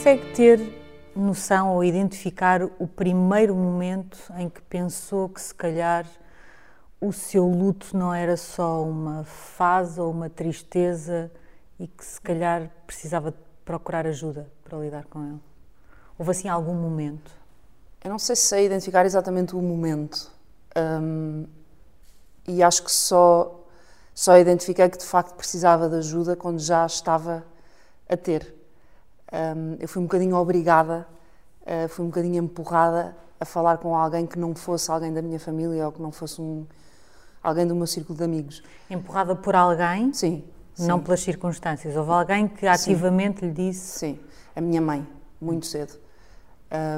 Consegue ter noção ou identificar o primeiro momento em que pensou que se calhar o seu luto não era só uma fase ou uma tristeza e que se calhar precisava procurar ajuda para lidar com ele? Houve assim algum momento? Eu não sei se sei identificar exatamente o momento. Um, e acho que só, só identifiquei que de facto precisava de ajuda quando já estava a ter. Um, eu fui um bocadinho obrigada, uh, fui um bocadinho empurrada a falar com alguém que não fosse alguém da minha família ou que não fosse um, alguém do meu círculo de amigos. Empurrada por alguém? Sim. Não sim. pelas circunstâncias. Houve alguém que ativamente sim. lhe disse? Sim, a minha mãe, muito cedo.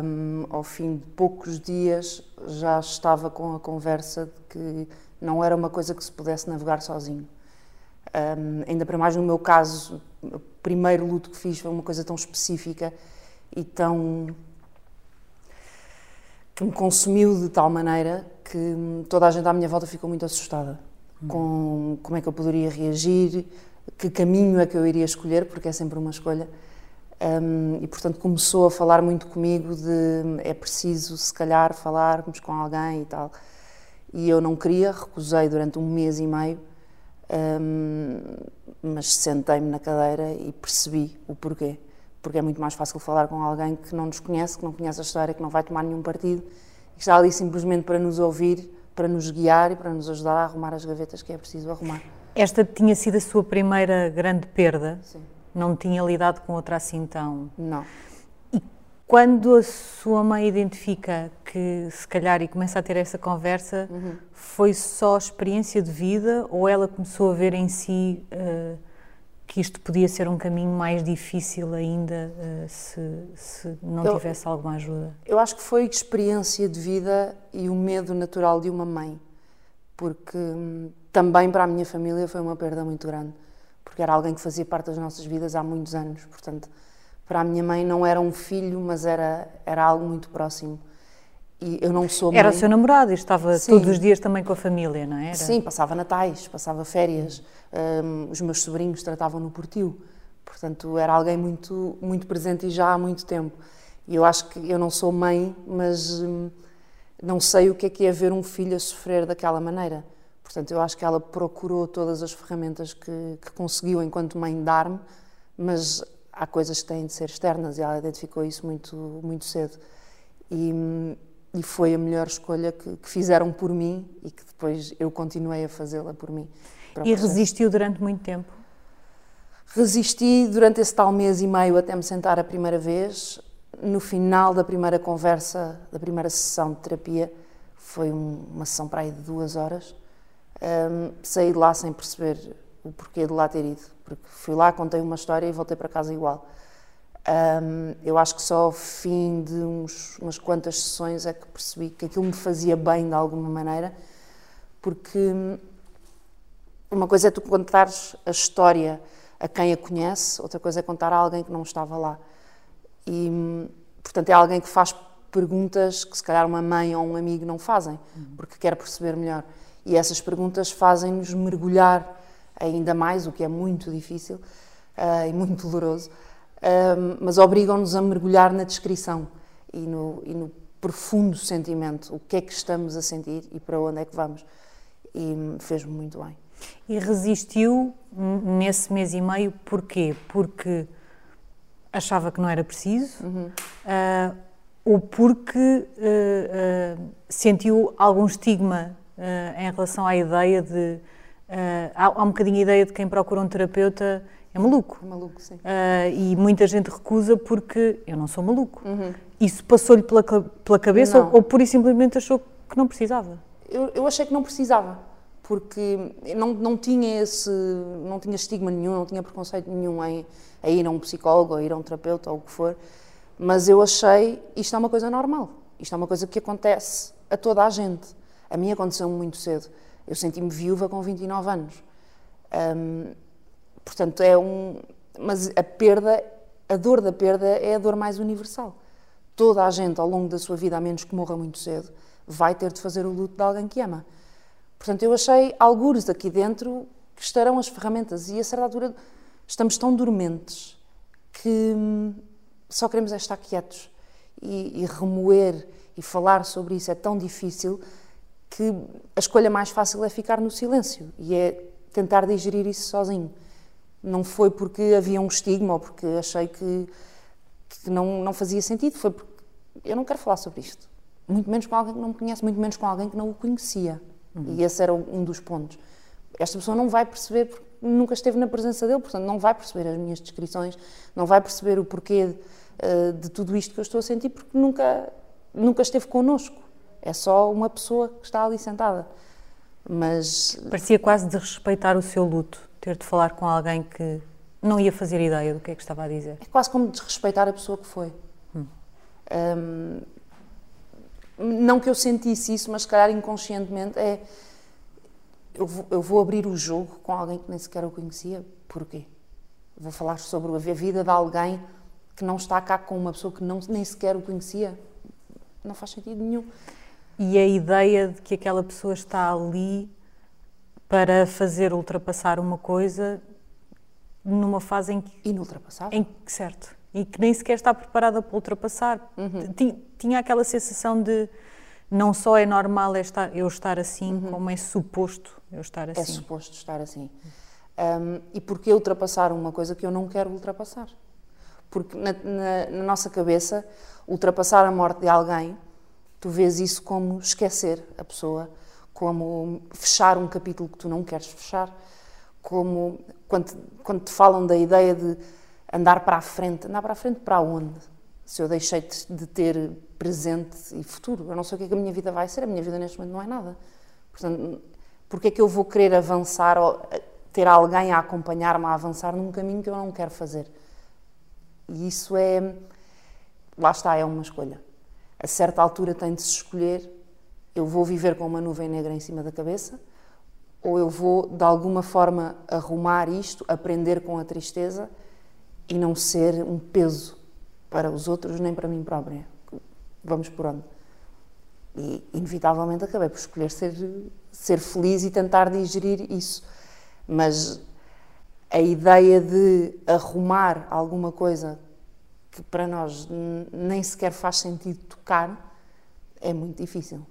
Um, ao fim de poucos dias já estava com a conversa de que não era uma coisa que se pudesse navegar sozinho. Um, ainda para mais no meu caso, o primeiro luto que fiz foi uma coisa tão específica e tão. que me consumiu de tal maneira que toda a gente à minha volta ficou muito assustada hum. com como é que eu poderia reagir, que caminho é que eu iria escolher, porque é sempre uma escolha. Um, e portanto começou a falar muito comigo de é preciso se calhar falarmos com alguém e tal e eu não queria recusei durante um mês e meio um, mas sentei-me na cadeira e percebi o porquê porque é muito mais fácil falar com alguém que não nos conhece que não conhece a história que não vai tomar nenhum partido que está ali simplesmente para nos ouvir para nos guiar e para nos ajudar a arrumar as gavetas que é preciso arrumar esta tinha sido a sua primeira grande perda Sim não tinha lidado com outra assim tão. Não. Quando a sua mãe identifica que se calhar e começa a ter essa conversa, uhum. foi só experiência de vida ou ela começou a ver em si uh, que isto podia ser um caminho mais difícil ainda uh, se, se, não eu, tivesse alguma ajuda? Eu acho que foi experiência de vida e o medo natural de uma mãe, porque hum, também para a minha família foi uma perda muito grande porque era alguém que fazia parte das nossas vidas há muitos anos. Portanto, para a minha mãe não era um filho, mas era, era algo muito próximo. E eu não sou mãe. Era o seu namorado e estava Sim. todos os dias também com a família, não é? era? Sim, passava natais, passava férias. Um, os meus sobrinhos tratavam-no por tio. Portanto, era alguém muito, muito presente e já há muito tempo. E eu acho que eu não sou mãe, mas hum, não sei o que é que é ver um filho a sofrer daquela maneira. Portanto, eu acho que ela procurou todas as ferramentas que, que conseguiu enquanto mãe dar-me, mas há coisas que têm de ser externas e ela identificou isso muito, muito cedo. E, e foi a melhor escolha que, que, fizeram por mim e que depois eu continuei a fazê-la por mim. E resistiu durante muito tempo? Resisti durante esse tal mês e meio até me sentar a primeira vez. No final da primeira conversa, da primeira sessão de terapia, foi um, uma sessão para aí de duas horas um, saí de lá sem perceber o porquê de lá ter ido, porque fui lá, contei uma história e voltei para casa igual. Um, eu acho que só ao fim de uns, umas quantas sessões é que percebi que aquilo me fazia bem de alguma maneira, porque uma coisa é tu contares a história a quem a conhece, outra coisa é contar a alguém que não estava lá. E, portanto, é alguém que faz perguntas que se calhar uma mãe ou um amigo não fazem, porque quer perceber melhor. E essas perguntas fazem-nos mergulhar ainda mais, o que é muito difícil uh, e muito doloroso, uh, mas obrigam-nos a mergulhar na descrição e no, e no, profundo sentimento, o que é que estamos a sentir e para onde é que vamos. E fez-me muito bem. E resistiu nesse mês e meio porquê? Porque achava que não era preciso uhum. uh, ou porque sentiu algum estigma em relação à ideia de. Uh, há, há, um bocadinho a ideia de quem procura um terapeuta é maluco. É maluco, sim. Uh, e muita gente recusa porque eu não sou maluco. Uhum. Isso passou-lhe pela, pela cabeça ou, ou pura e simplesmente achou que não precisava? Eu, eu achei que não precisava, porque não, não tinha esse, não tinha estigma nenhum, não tinha preconceito nenhum em, em ir a um psicólogo, ou ir a um terapeuta ou o que for, mas eu achei isto é uma coisa normal, isto é uma coisa que acontece a toda a gente. A mim aconteceu muito cedo. Eu senti-me viúva com 29 anos. Um, portanto, é um. Mas a perda, a dor da perda é a dor mais universal. Toda a gente, ao longo da sua vida, a menos que morra muito cedo, vai ter de fazer o luto de alguém que ama. Portanto, eu achei algures aqui dentro que estarão as ferramentas e a certa altura estamos tão dormentes que hum, só queremos é estar quietos e, e remoer e falar sobre isso é tão difícil que a escolha mais fácil é ficar no silêncio e é tentar digerir isso sozinho. Não foi porque havia um estigma ou porque achei que, que não, não fazia sentido, foi porque eu não quero falar sobre isto. Muito menos com alguém que não me conhece, muito menos com alguém que não o conhecia. Uhum. E esse era um dos pontos. Esta pessoa não vai perceber porque nunca esteve na presença dele, portanto não vai perceber as minhas descrições, não vai perceber o porquê uh, de tudo isto que eu estou a sentir porque nunca, nunca esteve connosco. É só uma pessoa que está ali sentada. Mas. Parecia quase desrespeitar o seu luto, ter de falar com alguém que não ia fazer ideia do que é que estava a dizer. É quase como desrespeitar a pessoa que foi. Hum. Um, não que eu sentisse isso, mas se calhar inconscientemente é. Eu vou, eu vou abrir o jogo com alguém que nem sequer eu conhecia. Porquê? Vou falar sobre a vida de alguém que não está cá com uma pessoa que não, nem sequer o conhecia. Não faz sentido nenhum e a ideia de que aquela pessoa está ali para fazer ultrapassar uma coisa numa fase em que. Inultrapassável. Em que, certo. E que nem sequer está preparada para ultrapassar. Uhum. Tinha, tinha aquela sensação de não só é normal estar, eu estar assim, uhum. como é suposto eu estar é assim. É suposto estar assim. Um, e porquê ultrapassar uma coisa que eu não quero ultrapassar? Porque na, na, na nossa cabeça, ultrapassar a morte de alguém tu vês isso como esquecer a pessoa, como fechar um capítulo que tu não queres fechar, como quando, quando te falam da ideia de andar para a frente, andar para a frente para onde? Se eu deixei de ter presente e futuro, eu não sei o que é que a minha vida vai ser, a minha vida neste momento não é nada. Portanto, porque é que eu vou querer avançar ou ter alguém a acompanhar-me a avançar num caminho que eu não quero fazer? E isso é, lá está, é uma escolha a certa altura tem de se escolher: eu vou viver com uma nuvem negra em cima da cabeça, ou eu vou de alguma forma arrumar isto, aprender com a tristeza e não ser um peso para os outros nem para mim própria. Vamos por onde? E inevitavelmente acabei por escolher ser, ser feliz e tentar digerir isso. Mas a ideia de arrumar alguma coisa que para nós nem sequer faz sentido tocar, é muito difícil.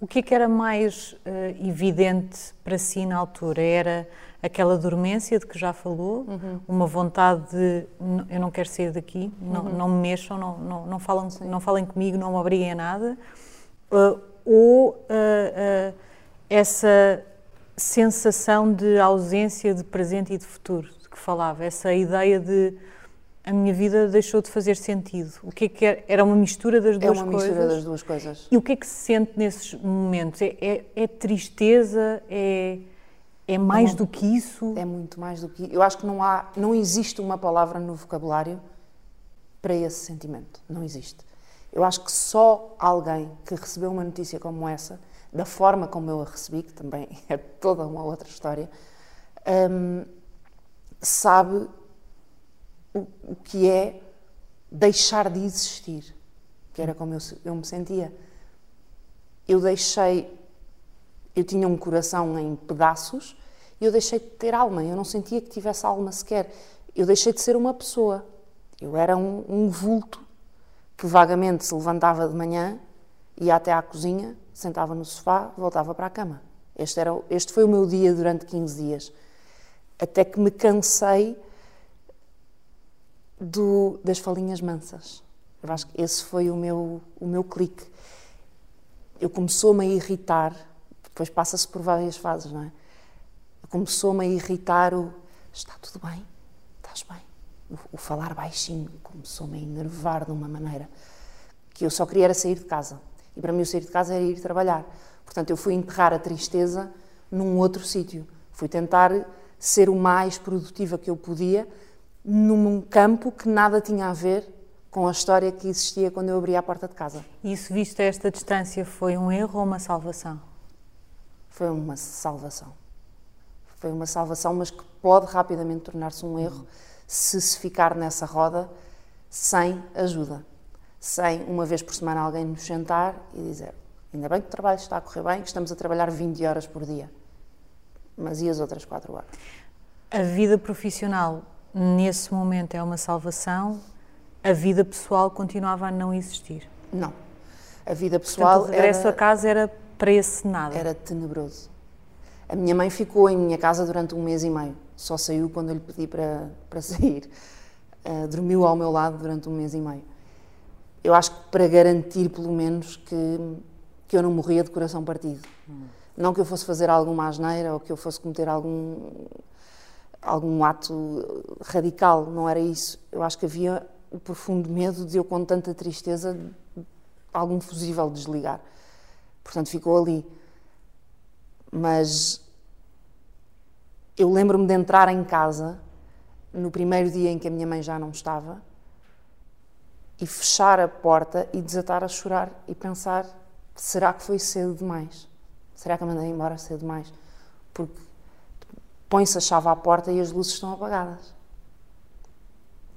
O que é que era mais uh, evidente para si na altura? Era aquela dormência de que já falou, uhum. uma vontade de eu não quero sair daqui, uhum. não, não, me mexam, não, não, não, falam, não falem comigo, não me obriguem a nada, uh, ou uh, essa sensação de ausência de presente e de futuro de que falava, essa ideia de a minha vida deixou de fazer sentido. O que é que era? Era uma mistura das duas coisas? É uma coisas. mistura das duas coisas. E o que é que se sente nesses momentos? É, é, é tristeza? É, é mais do que isso? É muito mais do que Eu acho que não há, não existe uma palavra no vocabulário para esse sentimento. Não existe. Eu acho que só alguém que recebeu uma notícia como essa, da forma como eu a recebi, que também é toda uma outra história, hum, sabe o, o que é deixar de existir, que era como eu, eu me sentia. Eu deixei, eu tinha um coração em pedaços e eu deixei de ter alma, eu não sentia que tivesse alma sequer. Eu deixei de ser uma pessoa. Eu era um, um vulto que vagamente se levantava de manhã, ia até à cozinha, sentava no sofá, voltava para a cama. Este, era, este foi o meu dia durante 15 dias. Até que me cansei do, das falinhas mansas. Eu acho que esse foi o meu, o meu clique. Eu começou-me a irritar, depois passa-se por várias fases, não é? Começou-me a irritar o está tudo bem, estás bem. O, o falar baixinho começou-me a enervar de uma maneira que eu só queria era sair de casa. E para mim o sair de casa era ir trabalhar. Portanto, eu fui enterrar a tristeza num outro sítio. Fui tentar ser o mais produtiva que eu podia num campo que nada tinha a ver com a história que existia quando eu abri a porta de casa. E isso, visto a esta distância, foi um erro ou uma salvação? Foi uma salvação. Foi uma salvação, mas que pode rapidamente tornar-se um erro se se ficar nessa roda sem ajuda. Sem, uma vez por semana, alguém nos sentar e dizer: Ainda bem que o trabalho está a correr bem, que estamos a trabalhar 20 horas por dia. Mas e as outras 4 horas? A vida profissional nesse momento é uma salvação a vida pessoal continuava a não existir. Não. A vida pessoal Portanto, o regresso era, a casa era para esse nada. era tenebroso. A minha mãe ficou em minha casa durante um mês e meio. Só saiu quando eu lhe pedi para, para sair. Uh, dormiu ao meu lado durante um mês e meio. Eu acho que para garantir, pelo menos, que, que eu não morria de coração partido. Hum. Não que eu fosse fazer alguma asneira ou que eu fosse cometer algum, algum ato radical, não era isso. Eu acho que havia o profundo medo de eu, com tanta tristeza, algum fusível desligar. Portanto, ficou ali. Mas eu lembro-me de entrar em casa no primeiro dia em que a minha mãe já não estava e fechar a porta e desatar a chorar e pensar: será que foi cedo demais? Será que a mandei embora cedo demais? Porque põe-se a chave à porta e as luzes estão apagadas.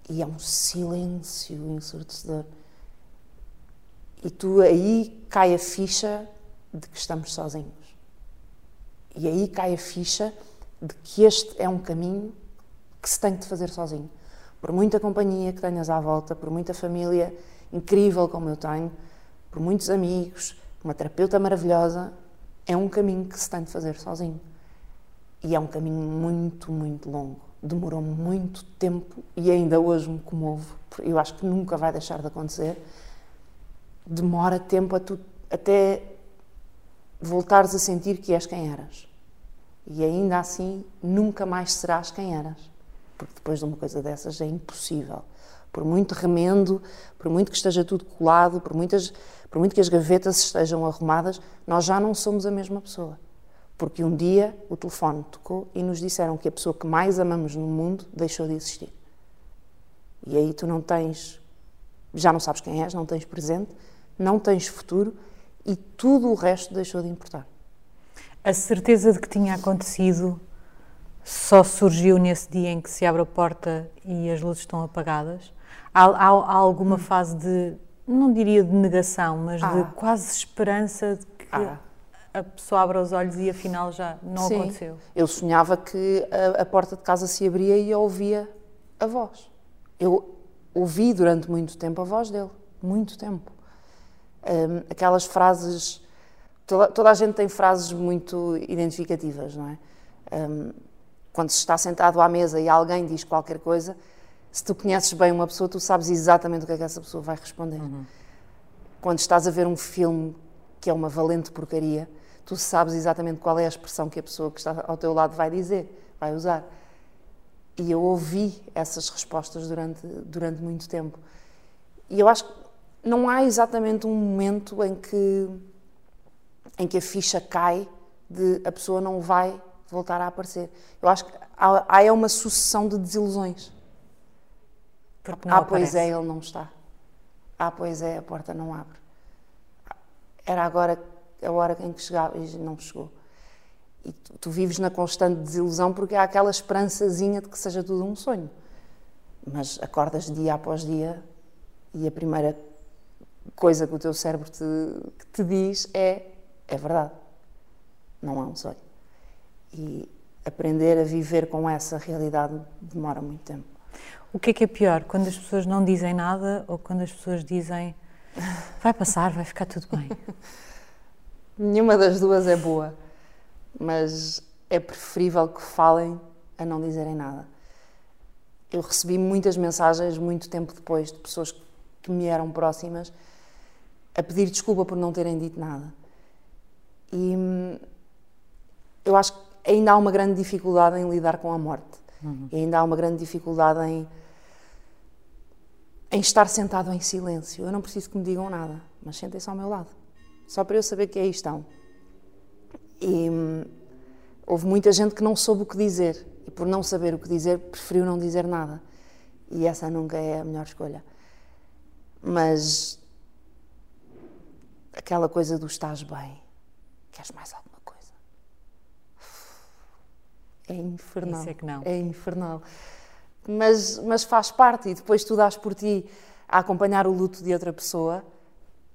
E é um silêncio ensurdecedor. E tu aí cai a ficha de que estamos sozinhos. E aí cai a ficha de que este é um caminho que se tem de fazer sozinho. Por muita companhia que tenhas à volta, por muita família incrível como eu tenho, por muitos amigos, uma terapeuta maravilhosa, é um caminho que se tem de fazer sozinho. E é um caminho muito, muito longo. Demorou muito tempo e ainda hoje me comovo. Eu acho que nunca vai deixar de acontecer demora tempo tu, até voltares a sentir que és quem eras. E ainda assim nunca mais serás quem eras. Porque depois de uma coisa dessas é impossível. Por muito remendo, por muito que esteja tudo colado, por, muitas, por muito que as gavetas estejam arrumadas, nós já não somos a mesma pessoa. Porque um dia o telefone tocou e nos disseram que a pessoa que mais amamos no mundo deixou de existir. E aí tu não tens, já não sabes quem és, não tens presente, não tens futuro e tudo o resto deixou de importar. A certeza de que tinha acontecido só surgiu nesse dia em que se abre a porta e as luzes estão apagadas? Há, há, há alguma fase de, não diria de negação, mas ah. de quase esperança de que ah. A pessoa abra os olhos e afinal já não Sim. aconteceu? Eu sonhava que a, a porta de casa se abria e eu ouvia a voz. Eu ouvi durante muito tempo a voz dele, muito tempo um, aquelas frases. Toda, toda, a gente tem frases muito identificativas, não é? Um, quando se está sentado à mesa e alguém diz qualquer coisa, se tu conheces bem uma pessoa, tu sabes exatamente o que é que essa pessoa vai responder. Uhum. Quando estás a ver um filme que é uma valente porcaria, tu sabes exatamente qual é a expressão que a pessoa que está ao teu lado vai dizer, vai usar. E eu ouvi essas respostas durante, durante muito tempo. E eu acho que não há exatamente um momento em que, em que a ficha cai de a pessoa não vai voltar a aparecer. Eu acho que há, há é uma sucessão de desilusões. Porque não ah, aparece. pois é, ele não está. Ah, pois é, a porta não abre. Era agora a hora em que chegava e não chegou. E tu, tu vives na constante desilusão porque há aquela esperançazinha de que seja tudo um sonho. Mas acordas dia após dia e a primeira coisa que o teu cérebro te, que te diz é é verdade, não é um sonho. E aprender a viver com essa realidade demora muito tempo. O que é que é pior, quando as pessoas não dizem nada ou quando as pessoas dizem vai passar, vai ficar tudo bem? Nenhuma das duas é boa, mas é preferível que falem a não dizerem nada. Eu recebi muitas mensagens muito tempo depois de pessoas que me eram próximas a pedir desculpa por não terem dito nada. E hum, eu acho que ainda há uma grande dificuldade em lidar com a morte. Uhum. E ainda há uma grande dificuldade em, em estar sentado em silêncio. Eu não preciso que me digam nada, mas sentem-se ao meu lado. Só para eu saber que aí estão. E hum, houve muita gente que não soube o que dizer. E por não saber o que dizer, preferiu não dizer nada. E essa nunca é a melhor escolha. Mas aquela coisa do estás bem, queres mais alguma coisa? É infernal. Isso é que não. É infernal. Mas, mas faz parte e depois tu dás por ti a acompanhar o luto de outra pessoa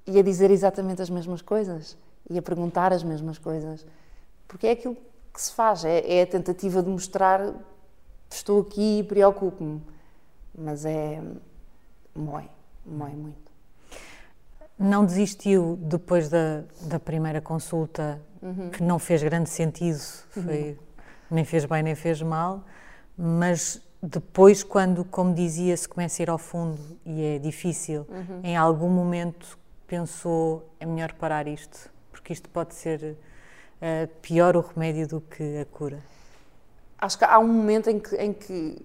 e a dizer exatamente as mesmas coisas e a perguntar as mesmas coisas. Porque é aquilo que se faz, é, é a tentativa de mostrar estou aqui e preocupo-me. Mas é mói, mói muito. Não desistiu depois da, da primeira consulta, uhum. que não fez grande sentido, foi, uhum. nem fez bem nem fez mal, mas depois, quando, como dizia, se começa a ir ao fundo e é difícil, uhum. em algum momento pensou é melhor parar isto, porque isto pode ser uh, pior o remédio do que a cura? Acho que há um momento em que, em que,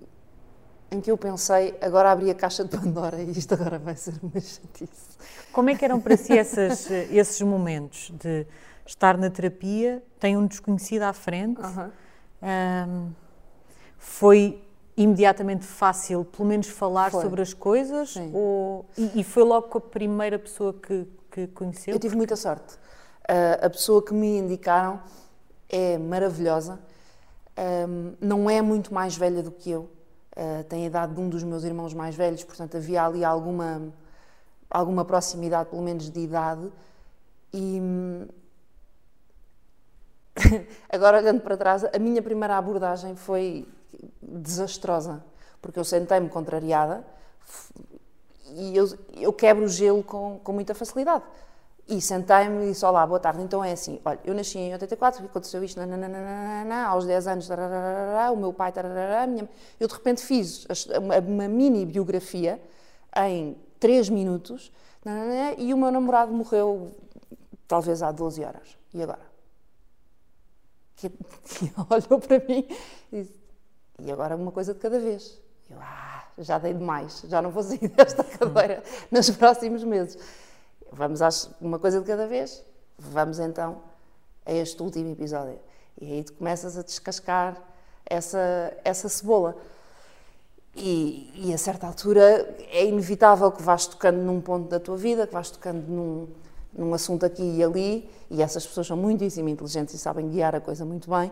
em que eu pensei, agora abri a caixa de Pandora e isto agora vai ser uma chatice. Como é que eram para si essas, esses momentos de estar na terapia, tem um desconhecido à frente, uhum. um, foi imediatamente fácil, pelo menos, falar foi. sobre as coisas? Ou, e, e, foi logo com a primeira pessoa que, que conheceu? Eu tive muita sorte. Uh, a pessoa que me indicaram é maravilhosa, um, não é muito mais velha do que eu, uh, tem a idade de um dos meus irmãos mais velhos, portanto havia ali alguma, alguma proximidade, pelo menos de idade. E agora olhando para trás, a minha primeira abordagem foi desastrosa, porque eu sentei-me contrariada e eu, eu quebro o gelo com, com muita facilidade. E sentei-me e disse: Olá, boa tarde. Então é assim: olha, eu nasci em 84, aconteceu isto, nananana, aos 10 anos, tararara, o meu pai, tararara, minha... eu de repente fiz uma, mini biografia em 3 minutos nananana, e o meu namorado morreu talvez há 12 horas. E agora? Que olhou para mim e disse: e agora uma coisa de cada vez. Eu, ah, já dei demais, já não vou sair desta cadeira nos próximos meses. Vamos a uma coisa de cada vez. Vamos então a este último episódio. E aí tu começas a descascar essa, essa cebola. E, e, a certa altura é inevitável que vás tocando num ponto da tua vida, que vás tocando num, num assunto aqui e ali, e essas pessoas são muitíssimo inteligentes e sabem guiar a coisa muito bem.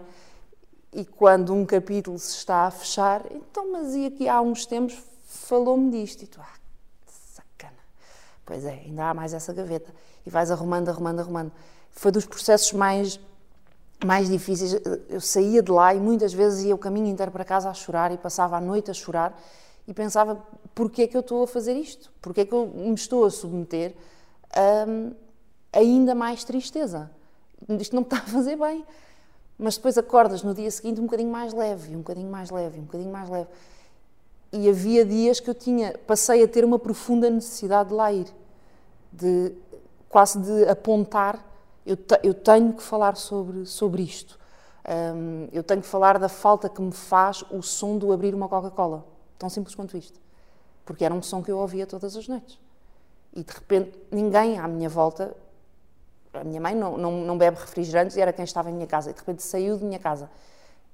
E quando um capítulo se está a fechar, então, mas e aqui há uns tempos falou-me disto. E tu, ah, sacana. Pois é, ainda há mais essa gaveta. E vais arrumando, arrumando, arrumando. Foi dos processos mais, mais difíceis. Eu saía de lá e muitas vezes ia o caminho inteiro para casa a chorar e passava a noite a chorar e pensava: porquê é que eu estou a fazer isto? Porquê é que eu me estou a submeter a ainda mais tristeza? Isto não me está a fazer bem mas depois acordas no dia seguinte um bocadinho mais leve, um bocadinho mais leve, um bocadinho mais leve. E havia dias que eu tinha, passei a ter uma profunda necessidade de lá ir, de quase de apontar, eu, te, eu tenho que falar sobre, sobre isto. Um, eu tenho que falar da falta que me faz o som do abrir uma Coca-Cola. Tão simples quanto isto. Porque era um som que eu ouvia todas as noites. E de repente ninguém à minha volta a minha mãe não, não, não bebe refrigerantes e era quem estava em minha casa. E de repente saiu de minha casa.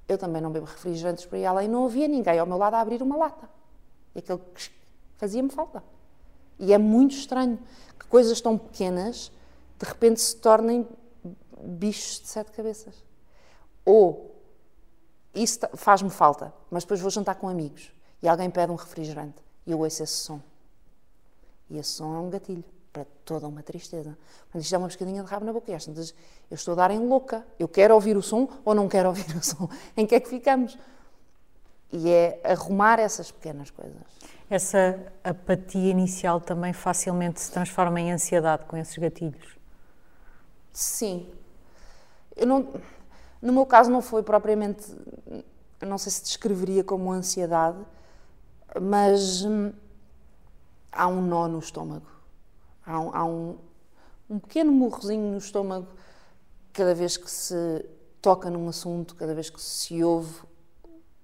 Eu também não bebo refrigerantes para ir além. Não havia ninguém ao meu lado a abrir uma lata. E aquilo fazia-me falta. E é muito estranho que coisas tão pequenas de repente se tornem bichos de sete cabeças. Ou isso faz-me falta, mas depois vou jantar com amigos e alguém pede um refrigerante e eu ouço esse som. E esse som é um gatilho para toda uma tristeza. Portanto, isto é uma pescadinha de rabo na boca. Então, eu estou a dar em louca. Eu quero ouvir o som ou não quero ouvir o som? Em que é que ficamos? E é arrumar essas pequenas coisas. Essa apatia inicial também facilmente se transforma em ansiedade com esses gatilhos? Sim. Eu não, no meu caso não foi propriamente, não sei se descreveria como ansiedade, mas hum, há um nó no estômago Há, um, há um, um pequeno murrozinho no estômago cada vez que se toca num assunto, cada vez que se ouve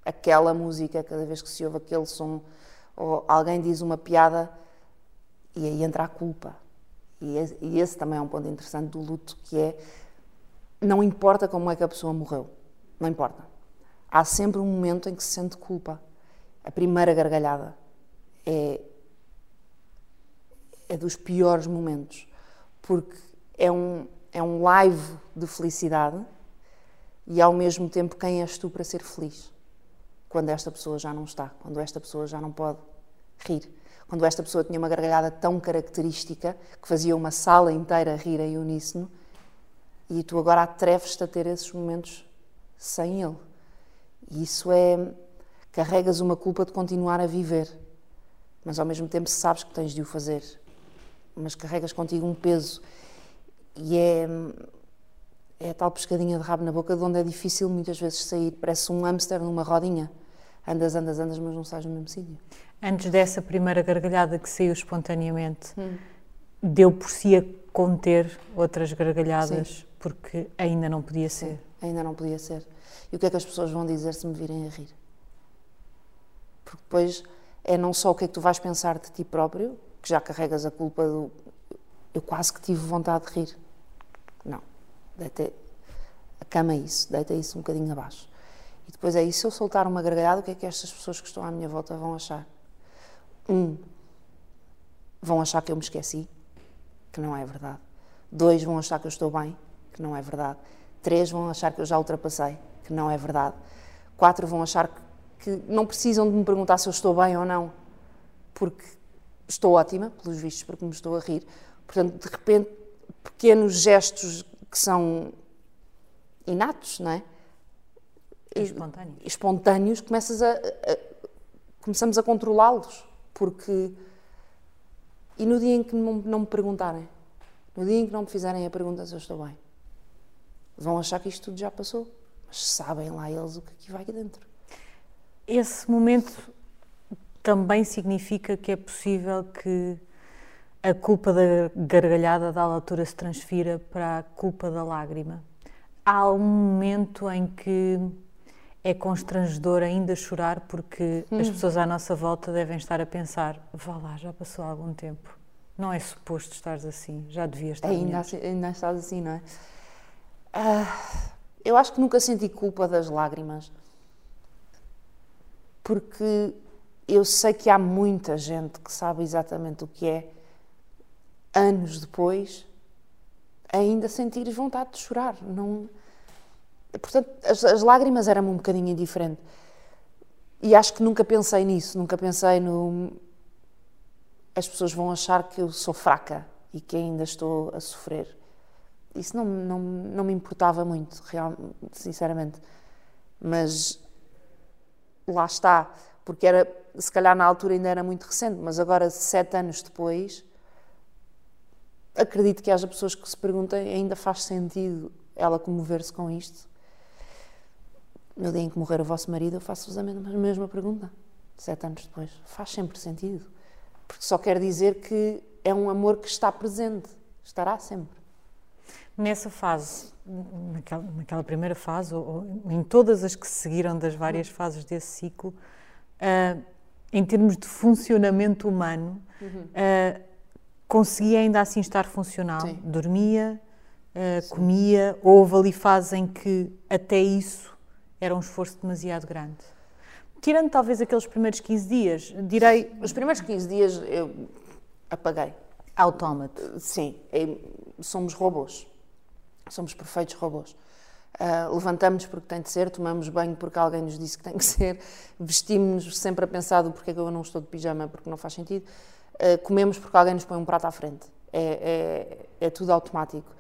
aquela música, cada vez que se ouve aquele som, ou alguém diz uma piada e aí entra a culpa. E esse, também é um ponto interessante do luto, que é não importa como é que a pessoa morreu, não importa. Há sempre um momento em que se sente culpa. A primeira gargalhada é é dos piores momentos, porque é um, é um live de felicidade e ao mesmo tempo quem és tu para ser feliz? Quando esta pessoa já não está, quando esta pessoa já não pode rir, quando esta pessoa tinha uma gargalhada tão característica que fazia uma sala inteira rir em uníssono e tu agora atreves-te a ter esses momentos sem ele. E isso é. carregas uma culpa de continuar a viver mas ao mesmo tempo sabes que tens de o fazer. Mas carregas contigo um peso e é, é a tal pescadinha de rabo na boca de onde é difícil muitas vezes sair. Parece um hamster numa rodinha. Andas, andas, andas, mas não sais no mesmo sítio. Antes dessa primeira gargalhada que saiu espontaneamente, hum. deu por si a conter outras gargalhadas Sim. porque ainda não podia ser. Sim, ainda não podia ser. E o que é que as pessoas vão dizer se me virem a rir? Porque depois é não só o que é que tu vais pensar de ti próprio, que já carregas a culpa do. Eu quase que tive vontade de rir. Não. Deita a cama é isso, deita isso um bocadinho abaixo. E depois é isso, se eu soltar uma gargalhada, o que é que estas pessoas que estão à minha volta vão achar? Um, vão achar que eu me esqueci, que não é verdade. Dois, vão achar que eu estou bem, que não é verdade. Três, vão achar que eu já ultrapassei, que não é verdade. Quatro, vão achar que, que não precisam de me perguntar se eu estou bem ou não, porque estou ótima, pelos vistos, porque me estou a rir. Portanto, de repente, pequenos gestos que são inatos, não é? Espontâneos. Espontâneos, começas a, a começamos a controlá-los, porque e no dia em que não, não me perguntarem, no dia em que não me fizerem a pergunta se eu estou bem, vão achar que isto tudo já passou, mas sabem lá eles o que aqui vai aqui dentro. Esse momento também significa que é possível que a culpa da gargalhada da altura se transfira para a culpa da lágrima. Há um momento em que é constrangedor ainda chorar porque hum. as pessoas à nossa volta devem estar a pensar: vá lá, já passou algum tempo. Não é suposto estares assim, já devias estar ainda, assim, ainda estás assim, não é? Uh, eu acho que nunca senti culpa das lágrimas porque eu sei que há muita gente que sabe exatamente o que é, anos depois, ainda sentir vontade de chorar. Não Portanto, as, as lágrimas eram um bocadinho indiferente. E acho que nunca pensei nisso, nunca pensei no. As pessoas vão achar que eu sou fraca e que ainda estou a sofrer. Isso não, não, não me importava muito, real, sinceramente. Mas lá está, porque era, se calhar na altura ainda era muito recente, mas agora, sete anos depois, acredito que haja pessoas que se perguntem: ainda faz sentido ela comover-se com isto? no dia em que morrer o vosso marido, eu faço-vos a mesma pergunta, sete anos depois. Faz sempre sentido. Porque só quer dizer que é um amor que está presente, estará sempre. Nessa fase, naquela, naquela primeira fase, ou, ou, em todas as que seguiram das várias uhum. fases desse ciclo, uh, em termos de funcionamento humano, uhum. uh, conseguia ainda assim estar funcional. Sim. Dormia, uh, comia, houve ali fases em que até isso era um esforço demasiado grande. Tirando talvez aqueles primeiros 15 dias, direi. Os primeiros 15 dias eu apaguei. Autómato. Sim, é, somos robôs. Somos perfeitos robôs. Uh, levantamos porque tem de ser, tomamos banho porque alguém nos disse que tem que ser, vestimos-nos sempre a pensar do porquê que eu não estou de pijama porque não faz sentido, uh, comemos porque alguém nos põe um prato à frente. É, é, é tudo automático.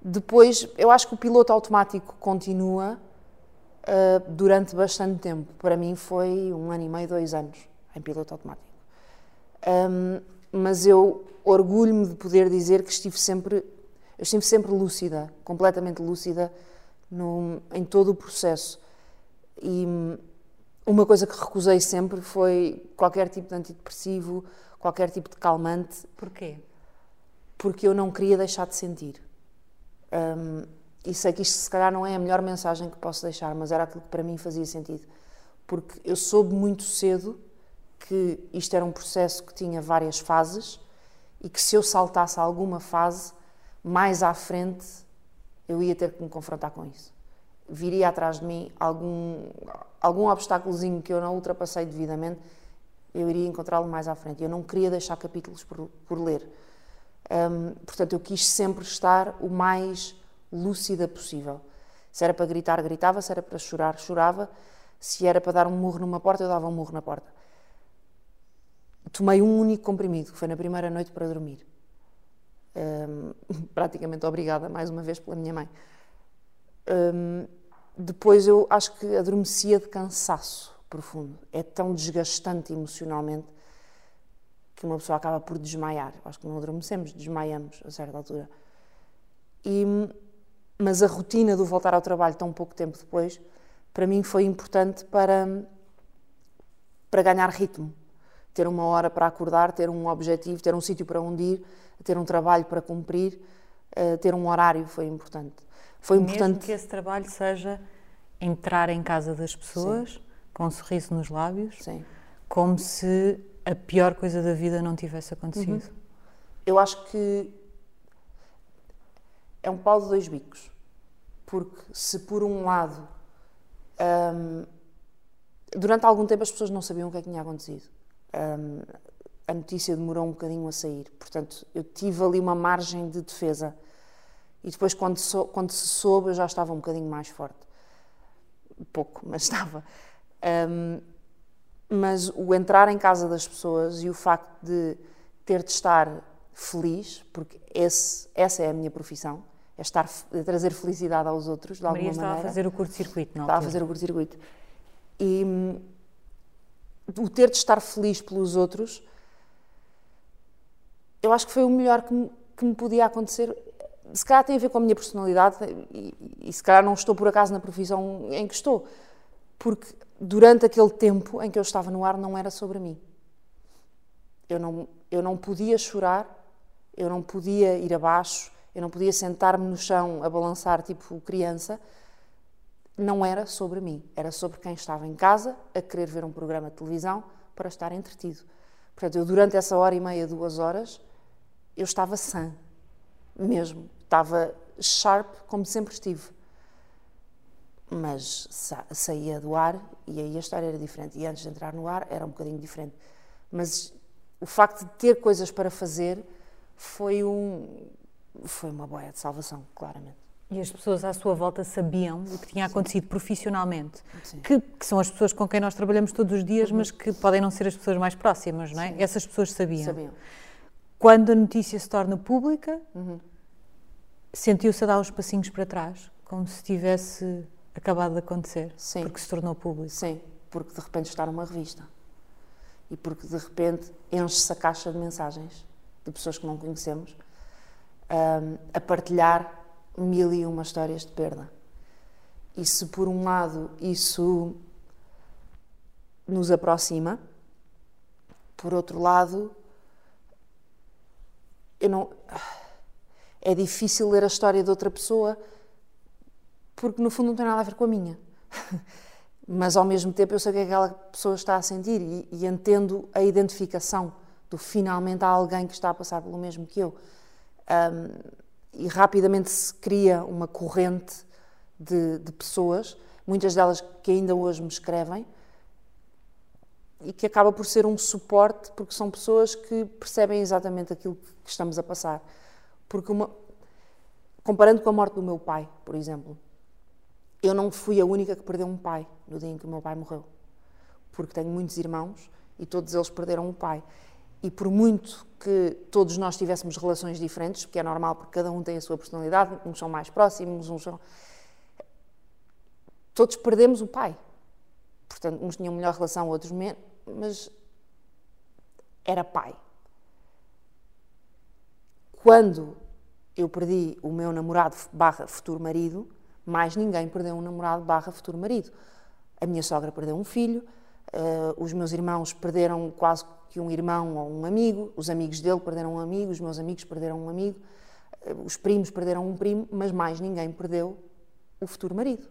Depois, eu acho que o piloto automático continua, uh, durante bastante tempo. Para mim foi um ano e meio, dois anos em piloto automático. Um, mas eu orgulho-me de poder dizer que estive sempre, eu estive sempre lúcida, completamente lúcida no, em todo o processo. E uma coisa que recusei sempre foi qualquer tipo de antidepressivo, qualquer tipo de calmante. Porquê? Porque eu não queria deixar de sentir. Um, e sei que isto se calhar não é a melhor mensagem que posso deixar, mas era aquilo que para mim fazia sentido. Porque eu soube muito cedo que isto era um processo que tinha várias fases e que se eu saltasse alguma fase, mais à frente eu ia ter que me confrontar com isso. Viria atrás de mim algum, algum obstáculozinho que eu não ultrapassei devidamente, eu iria encontrá-lo mais à frente. Eu não queria deixar capítulos por, por ler. Um, portanto, eu quis sempre estar o mais lúcida possível. Se era para gritar, gritava, se era para chorar, chorava, se era para dar um murro numa porta, eu dava um murro na porta. Tomei um único comprimido, que foi na primeira noite para dormir. Um, praticamente obrigada, mais uma vez, pela minha mãe. Um, depois eu acho que adormecia de cansaço profundo. É tão desgastante emocionalmente. que uma pessoa acaba por desmaiar. Acho que não adormecemos, desmaiamos a certa altura. E, mas a rotina do voltar ao trabalho tão pouco tempo depois, para mim foi importante para, para ganhar ritmo. Ter uma hora para acordar, ter um objetivo, ter um sítio para onde ir, ter um trabalho para cumprir, uh, ter um horário foi importante. Foi Mesmo importante que esse trabalho seja entrar em casa das pessoas Sim. com um sorriso nos lábios, Sim. como se a pior coisa da vida não tivesse acontecido. Uhum. Eu acho que é um pau de dois bicos. Porque se por um lado, hum, durante algum tempo as pessoas não sabiam o que é que tinha acontecido. Hum, a notícia demorou um bocadinho a sair. Portanto, eu tive ali uma margem de defesa. E depois, quando, quando se soube, eu já estava um bocadinho mais forte. Pouco, mas estava. Um, mas o entrar em casa das pessoas e o facto de ter de estar feliz, porque esse, essa é a minha profissão, é estar a trazer felicidade aos outros, de alguma Maria maneira. estava a fazer o curto-circuito, não? Estava a fazer o curto-circuito. E hum, o ter de estar feliz pelos outros, eu acho que foi o melhor que me, que me podia acontecer. Se calhar tem a ver com a minha personalidade e, e se calhar não estou por acaso na profissão em que estou, porque durante aquele tempo em que eu estava no ar não era sobre mim. Eu não, eu não podia chorar, eu não podia ir abaixo, eu não podia sentar-me no chão a balançar tipo criança. Não era sobre mim, era sobre quem estava em casa a querer ver um programa de televisão para estar entretido. Portanto, eu durante essa hora e meia, duas horas, eu estava sã, mesmo. Estava sharp como sempre estive mas sa saía do ar e aí a história era diferente. E antes de entrar no ar era um bocadinho diferente. Mas o facto de ter coisas para fazer foi, um, foi uma boia de salvação, claramente. E as pessoas à sua volta sabiam o que tinha acontecido Sim. profissionalmente, que, que, são as pessoas com quem nós trabalhamos todos os dias, uhum. mas que podem não ser as pessoas mais próximas, não é? Sim. Essas pessoas sabiam. sabiam. Quando a notícia se torna pública, uhum. sentiu-se a dar uns passinhos para trás, como se tivesse acabado de acontecer, Sim. porque se tornou público. Sim, porque de repente está numa revista e porque de repente enche-se a caixa de mensagens de pessoas que não conhecemos um, a partilhar mil e uma histórias de perda. E se por um lado isso nos aproxima, por outro lado, eu não é difícil ler a história de outra pessoa porque no fundo não tem nada a ver com a minha. Mas ao mesmo tempo eu sei o que aquela pessoa está a sentir e, e, entendo a identificação do finalmente há alguém que está a passar pelo mesmo que eu. Um, e rapidamente se cria uma corrente de, de, pessoas, muitas delas que ainda hoje me escrevem, e que acaba por ser um suporte, porque são pessoas que percebem exatamente aquilo que estamos a passar. Porque, uma, comparando com a morte do meu pai, por exemplo, eu não fui a única que perdeu um pai no dia em que o meu pai morreu. Porque tenho muitos irmãos e todos eles perderam um pai. E por muito que todos nós tivéssemos relações diferentes, porque é normal, porque cada um tem a sua personalidade, uns são mais próximos, uns são. Todos perdemos o pai. Portanto, uns tinham melhor relação, outros menos, mas era pai. Quando eu perdi o meu namorado barra futuro marido, mais ninguém perdeu um namorado barra futuro marido. A minha sogra perdeu um filho, uh, os meus irmãos perderam quase que um irmão ou um amigo, os amigos dele perderam um amigo, os meus amigos perderam um amigo, uh, os primos perderam um primo, mas mais ninguém perdeu o futuro marido.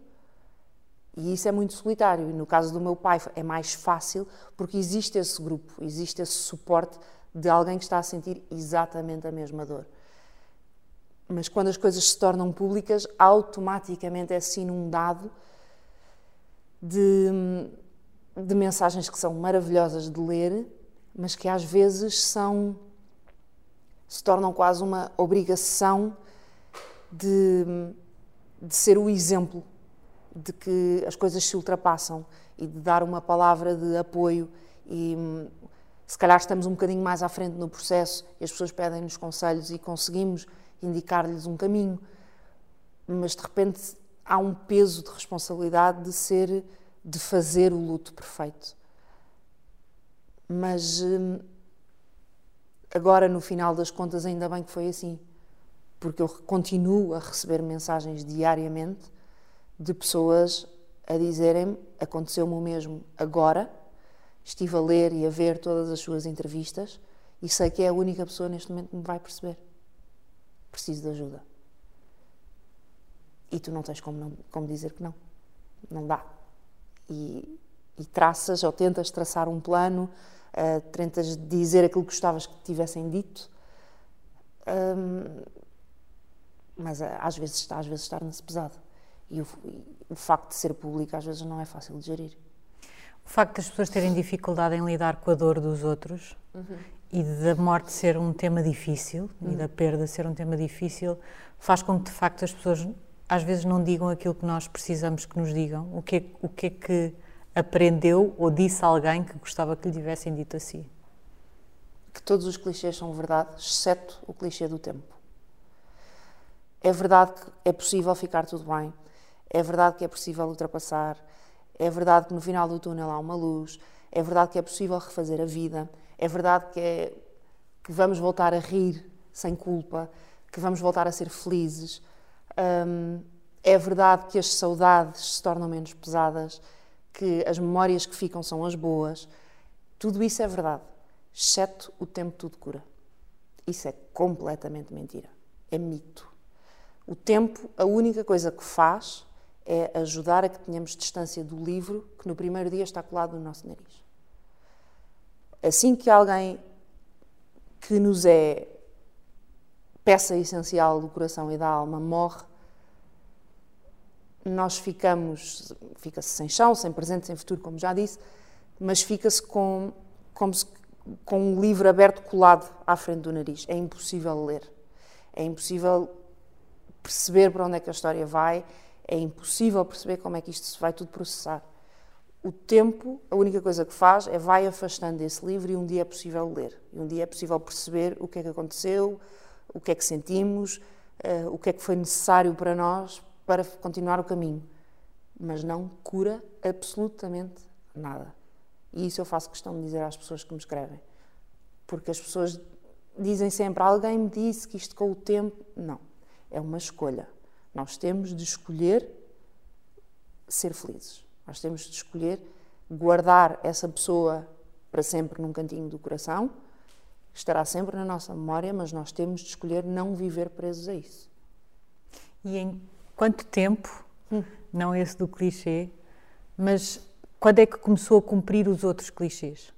E isso é muito solitário. E no caso do meu pai é mais fácil porque existe esse grupo, existe esse suporte de alguém que está a sentir exatamente a mesma dor. Mas quando as coisas se tornam públicas, automaticamente é-se inundado de, de mensagens que são maravilhosas de ler, mas que às vezes são se tornam quase uma obrigação de, de ser o exemplo de que as coisas se ultrapassam e de dar uma palavra de apoio e se calhar estamos um bocadinho mais à frente no processo e as pessoas pedem-nos conselhos e conseguimos indicar-lhes um caminho, mas de repente há um peso de responsabilidade de ser, de fazer o luto perfeito. Mas hum, Agora, no final das contas, ainda bem que foi assim, porque eu continuo a receber mensagens diariamente de pessoas a dizerem-me: aconteceu-me o mesmo agora, estive a ler e a ver todas as suas entrevistas e sei que é a única pessoa neste momento que me vai perceber. Preciso de ajuda. E tu não tens como, não, como dizer que não. Não dá. E, e traças ou tentas traçar um plano, uh, tentas dizer aquilo que gostavas que tivessem dito. Um, mas uh, às vezes está, às vezes torna-se pesado. E o, o facto de ser público às vezes não é fácil de gerir. O facto das pessoas terem dificuldade em lidar com a dor dos outros uhum. e da morte ser um tema difícil uhum. e da perda ser um tema difícil faz com que de facto as pessoas às vezes não digam aquilo que nós precisamos que nos digam. O que é, o que, é que aprendeu ou disse alguém que gostava que lhe tivessem dito assim? Que todos os clichês são verdade, exceto o clichê do tempo. É verdade que é possível ficar tudo bem, é verdade que é possível ultrapassar, é verdade que no final do túnel há uma luz, é verdade que é possível refazer a vida, é verdade que, é, que vamos voltar a rir sem culpa, que vamos voltar a ser felizes. Um, é verdade que as saudades se tornam menos pesadas, que as memórias que ficam são as boas. Tudo isso é verdade, exceto o tempo tudo cura. Isso é completamente mentira. É mito. O tempo, a única coisa que faz é ajudar a que tenhamos distância do livro que no primeiro dia está colado no nosso nariz. Assim que alguém que nos é peça essencial do coração e da alma morre, nós ficamos, fica-se sem chão, sem presente, sem futuro, como já disse, mas fica-se com, como se, com um livro aberto colado à frente do nariz. É impossível ler. É impossível perceber para onde é que a história vai é impossível perceber como é que isto se vai tudo processar. O tempo, a única coisa que faz é vai afastando esse livro e um dia é possível ler. E um dia é possível perceber o que é que aconteceu, o que é que sentimos, uh, o que é que foi necessário para nós para continuar o caminho. Mas não cura absolutamente nada. E isso eu faço questão de dizer às pessoas que me escrevem. Porque as pessoas dizem sempre: alguém me disse que isto com o tempo. Não. É uma escolha. Nós temos de escolher ser felizes. Nós temos de escolher guardar essa pessoa para sempre num cantinho do coração. Estará sempre na nossa memória, mas nós temos de escolher não viver presos a isso. E em quanto tempo, hum. não esse do clichê, mas quando é que começou a cumprir os outros clichês?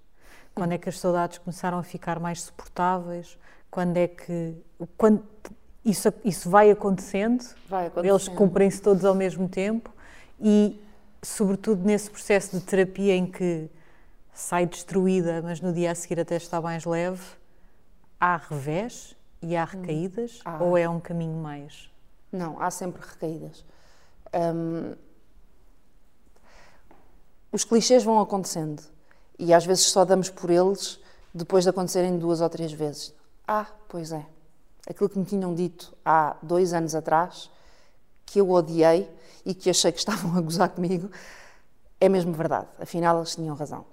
Quando é que as saudades começaram a ficar mais suportáveis? Quando é que. Quando, isso, isso vai acontecendo, vai acontecendo. eles cumprem-se todos ao mesmo tempo e, sobretudo, nesse processo de terapia em que sai destruída, mas no dia a seguir até está mais leve, há revés e há recaídas hum. ou é um caminho mais? Não, há sempre recaídas. Hum, os clichês vão acontecendo e às vezes só damos por eles depois de acontecerem duas ou três vezes. Ah, pois é aquilo que me tinham dito há dois anos atrás, que eu odiei e que achei que estavam a gozar comigo, é mesmo verdade. Afinal, eles tinham razão.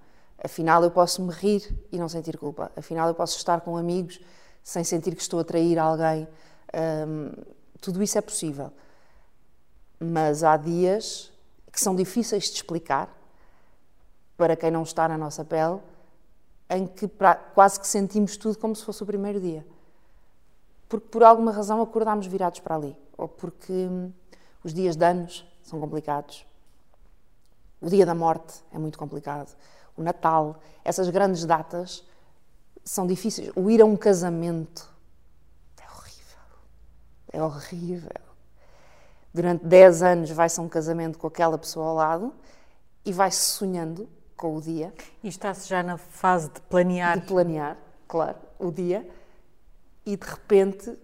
Afinal, eu posso me rir e não sentir culpa. Afinal, eu posso estar com amigos sem sentir que estou a trair alguém. Hum, tudo isso é possível. Mas há dias que são difíceis de explicar para quem não está na nossa pele, em que quase que sentimos tudo como se fosse o primeiro dia porque por alguma razão acordámos virados para ali, ou porque hum, os dias de anos são complicados, o dia da morte é muito complicado, o Natal, essas grandes datas são difíceis. O ir a um casamento é horrível. É horrível. Durante 10 anos vai-se a um casamento com aquela pessoa ao lado e vai-se sonhando com o dia. E está-se já na fase de planear. De planear, claro, o dia e de repente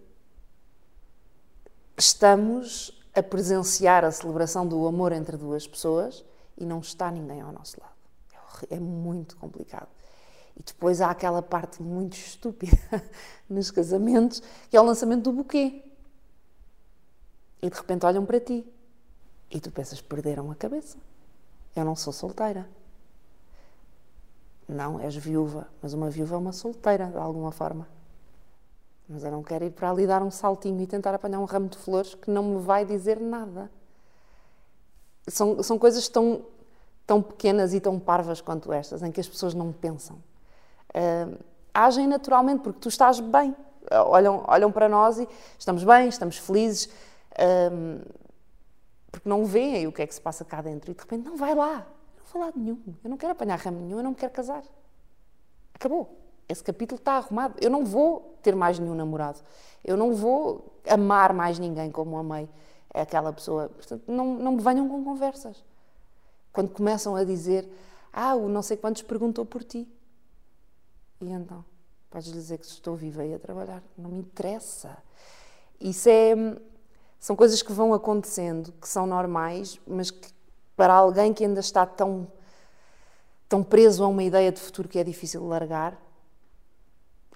estamos a presenciar a celebração do amor entre duas pessoas e não está ninguém ao nosso lado. É, muito complicado. E depois há aquela parte muito estúpida nos casamentos, que é o lançamento do buquê. E de repente olham para ti e tu pensas, perderam a cabeça. Eu não sou solteira. Não, és viúva, mas uma viúva é uma solteira, de alguma forma. Mas eu não quero ir para ali dar um saltinho e tentar apanhar um ramo de flores que não me vai dizer nada. São, são coisas tão, tão pequenas e tão parvas quanto estas, em que as pessoas não pensam. Uh, agem naturalmente, porque tu estás bem. Olham, olham para nós e estamos bem, estamos felizes, uh, porque não veem o que é que se passa cá dentro. E de repente, não, vai lá, não vou lá nenhum, eu não quero apanhar ramo nenhum, eu não me quero casar. Acabou. Esse capítulo está arrumado. Eu não vou ter mais nenhum namorado. Eu não vou amar mais ninguém como amei aquela pessoa. Portanto, não, não me venham com conversas. Quando começam a dizer, ah, o não sei quantos perguntou por ti. E então? Podes dizer que estou viva e a trabalhar. Não me interessa. Isso é. São coisas que vão acontecendo, que são normais, mas que para alguém que ainda está tão, tão preso a uma ideia de futuro que é difícil de largar,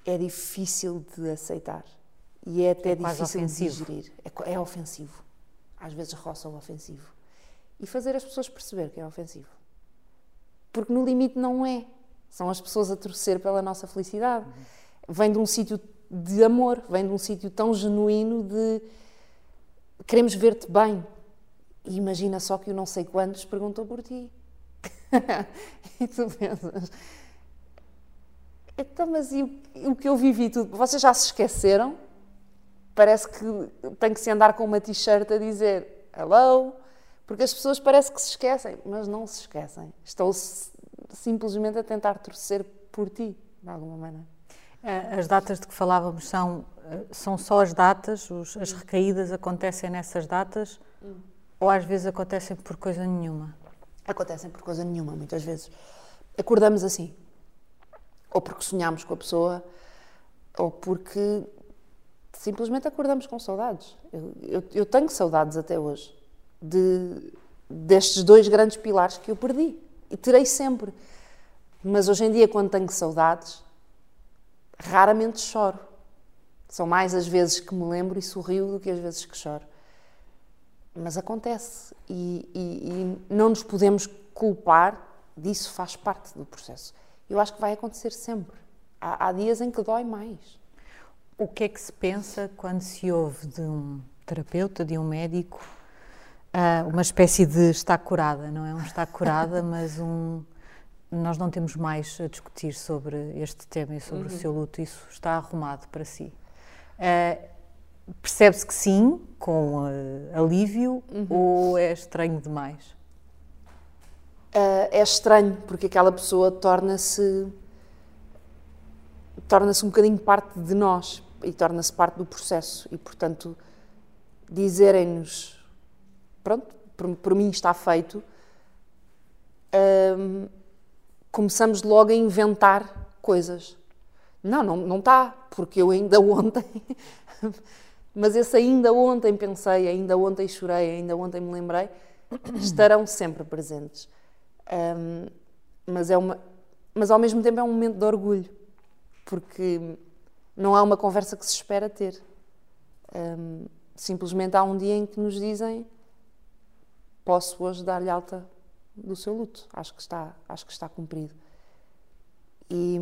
é difícil de aceitar. E é até é difícil ofensivo. de digerir. É, é ofensivo. Às vezes roça o ofensivo. E fazer as pessoas perceber que é ofensivo. Porque no limite não é. São as pessoas a torcer pela nossa felicidade. Uhum. Vem de um sítio de amor, vem de um sítio tão genuíno de queremos ver-te bem. E imagina só que o não sei quantos perguntou por ti. e tu pensas, então, mas e o, que eu vivi tudo? Vocês já se esqueceram? Parece que tem que se andar com uma t-shirt a dizer hello, porque as pessoas parece que se esquecem, mas não se esquecem. Estão simplesmente a tentar torcer por ti, de alguma maneira. É, as datas de que falávamos são, eh, são só as datas, os, as recaídas acontecem nessas datas hum. ou às vezes acontecem por coisa nenhuma? Acontecem por coisa nenhuma, muitas vezes. Acordamos assim, ou porque sonhamos com a pessoa, ou porque simplesmente acordamos com saudades. Eu, eu, eu tenho saudades até hoje de, destes dois grandes pilares que eu perdi e terei sempre. Mas hoje em dia, quando tenho saudades, raramente choro. São mais as vezes que me lembro e sorrio do que as vezes que choro. Mas acontece e, e, e não nos podemos culpar disso, faz parte do processo. Eu acho que vai acontecer sempre. Há, há dias em que dói mais. O que é que se pensa quando se ouve de um terapeuta, de um médico, uh, uma espécie de está curada, não é um está curada, mas um nós não temos mais a discutir sobre este tema e sobre uhum. o seu luto, isso está arrumado para si. Uh, Percebe-se que sim, com uh, alívio, uhum. ou é estranho demais? É estranho, porque aquela pessoa torna-se torna-se um bocadinho parte de nós e torna-se parte do processo e, portanto, dizerem-nos pronto, por, por, mim está feito, um, começamos logo a inventar coisas. Não, não, não está, porque eu ainda ontem, mas esse ainda ontem pensei, ainda ontem chorei, ainda ontem me lembrei, estarão sempre presentes. Um, mas, é uma, mas ao mesmo tempo é um momento de orgulho, porque não é uma conversa que se espera ter. Um, simplesmente há um dia em que nos dizem posso hoje dar-lhe alta do seu luto. Acho que está, acho que está cumprido. E,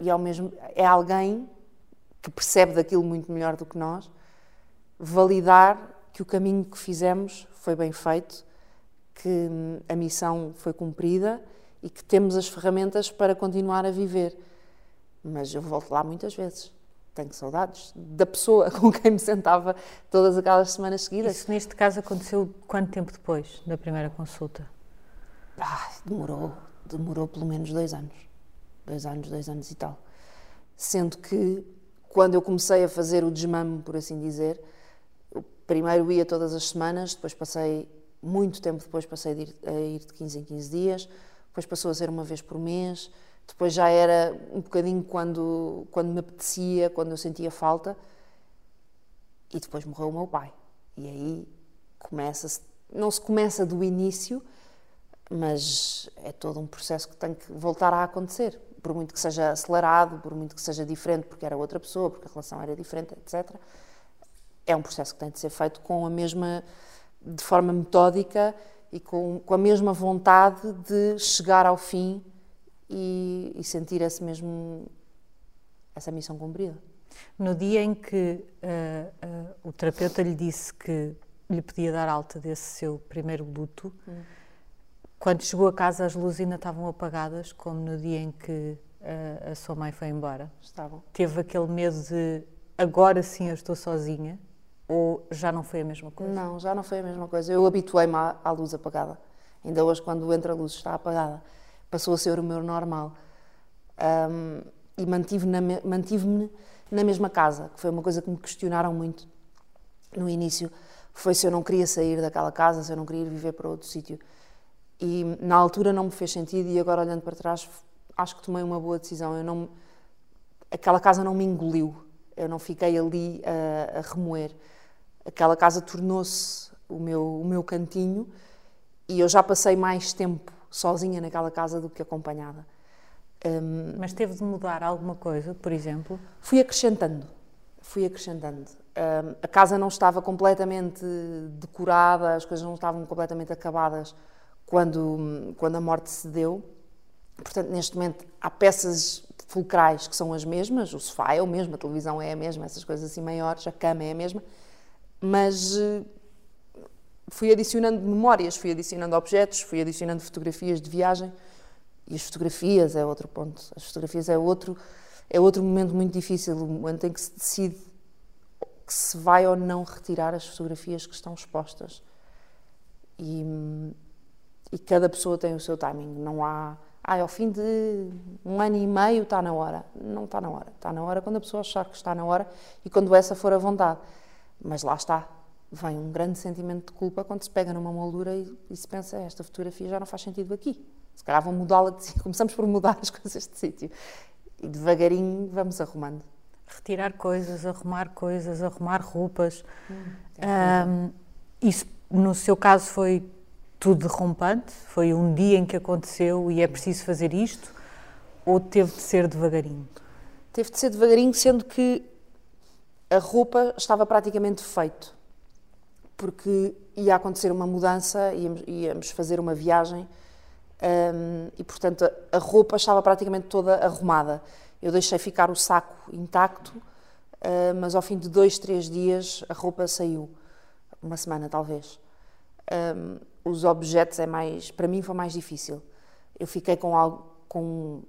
e ao mesmo é alguém que percebe daquilo muito melhor do que nós, validar que o caminho que fizemos foi bem feito, que a missão foi cumprida e que temos as ferramentas para continuar a viver. Mas eu volto lá muitas vezes tenho saudades da pessoa com quem me sentava todas aquelas semanas seguidas. Isso neste caso aconteceu quanto tempo depois da primeira consulta? Ah, demorou, demorou pelo menos dois anos. Dois anos, dois anos e tal. Sendo que quando eu comecei a fazer o desmame, por assim dizer, primeiro ia todas as semanas, depois passei, muito tempo depois passei a ir, a ir de 15 em 15 dias, depois passou a ser uma vez por mês, depois já era um bocadinho quando, quando me apetecia, quando eu sentia falta. E depois morreu o meu pai. E aí começa-se, não se começa do início, mas é todo um processo que tem que voltar a acontecer. Por muito que seja acelerado, por muito que seja diferente, porque era outra pessoa, porque a relação era diferente, etc. É um processo que tem de ser feito com a mesma, de forma metódica e com, com a mesma vontade de chegar ao fim e, e sentir esse mesmo, essa missão cumprida. No dia em que uh, uh, o terapeuta lhe disse que lhe podia dar alta desse seu primeiro luto, hum. quando chegou a casa as luzes ainda estavam apagadas, como no dia em que uh, a sua mãe foi embora? Estavam. Teve aquele medo de agora sim eu estou sozinha? Ou já não foi a mesma coisa? Não, já não foi a mesma coisa. Eu habituei-me à, à luz apagada. Ainda hoje, quando entra a luz, está apagada. Passou a ser o meu normal. Um, e mantive-me na, na mesma casa, que foi uma coisa que me questionaram muito no início. Foi se eu não queria sair daquela casa, se eu não queria ir viver para outro sítio. E na altura não me fez sentido, e agora olhando para trás, acho que tomei uma boa decisão. Eu não, aquela casa não me engoliu, eu não fiquei ali a, a remoer. Aquela casa tornou-se o meu, o meu cantinho e eu já passei mais tempo sozinha naquela casa do que acompanhada. Um, Mas teve de mudar alguma coisa, por exemplo? Fui acrescentando, fui acrescentando. Um, a casa não estava completamente decorada, as coisas não estavam completamente acabadas quando, quando a morte se deu. Portanto, neste momento há peças fulcrais que são as mesmas, o sofá é o mesmo, a televisão é a mesma, essas coisas assim maiores, a cama é a mesma, mas fui adicionando memórias, fui adicionando objetos, fui adicionando fotografias de viagem e as fotografias é outro ponto. As fotografias é outro é outro momento muito difícil, o momento em que se decide que se vai ou não retirar as fotografias que estão expostas. E, e cada pessoa tem o seu timing. Não há, ah, ao fim de um ano e meio está na hora. Não está na hora. Está na hora quando a pessoa achar que está na hora e quando essa for a vontade. Mas lá está, vem um grande sentimento de culpa quando se pega numa moldura e, e se pensa esta fotografia já não faz sentido aqui. Se calhar vão mudá-la de sítio. Começamos por mudar as coisas de sítio. E devagarinho vamos arrumando. Retirar coisas, arrumar coisas, arrumar roupas. Hum, é um, isso, no seu caso, foi tudo derrompante? Foi um dia em que aconteceu e é preciso fazer isto? Ou teve de ser devagarinho? Teve de ser devagarinho, sendo que a roupa estava praticamente feito porque ia acontecer uma mudança, íamos, íamos fazer uma viagem um, e, portanto, a, roupa estava praticamente toda arrumada. Eu deixei ficar o saco intacto, uh, mas ao fim de dois, três dias a roupa saiu. Uma semana, talvez. Um, os objetos é mais, para mim foi mais difícil. Eu fiquei com algo, com